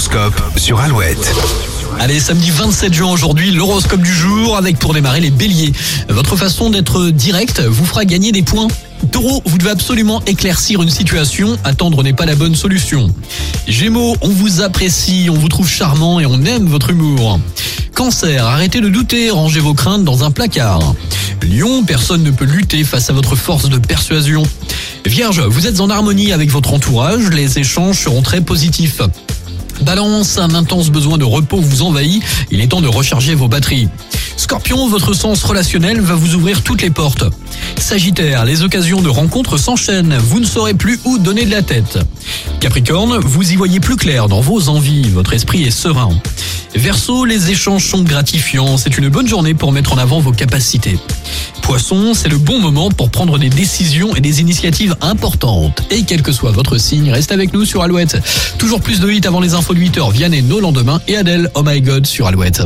L'horoscope sur Alouette. Allez, samedi 27 juin aujourd'hui, l'horoscope du jour avec pour démarrer les béliers. Votre façon d'être direct vous fera gagner des points. Taureau, vous devez absolument éclaircir une situation, attendre n'est pas la bonne solution. Gémeaux, on vous apprécie, on vous trouve charmant et on aime votre humour. Cancer, arrêtez de douter, rangez vos craintes dans un placard. Lion, personne ne peut lutter face à votre force de persuasion. Vierge, vous êtes en harmonie avec votre entourage, les échanges seront très positifs. Balance, un intense besoin de repos vous envahit, il est temps de recharger vos batteries. Scorpion, votre sens relationnel va vous ouvrir toutes les portes. Sagittaire, les occasions de rencontres s'enchaînent, vous ne saurez plus où donner de la tête. Capricorne, vous y voyez plus clair dans vos envies, votre esprit est serein. Verseau, les échanges sont gratifiants, c'est une bonne journée pour mettre en avant vos capacités. Poisson, c'est le bon moment pour prendre des décisions et des initiatives importantes. Et quel que soit votre signe, reste avec nous sur Alouette. Toujours plus de hits avant les infos de 8h, Vianney, nos lendemains et Adèle, oh my god, sur Alouette.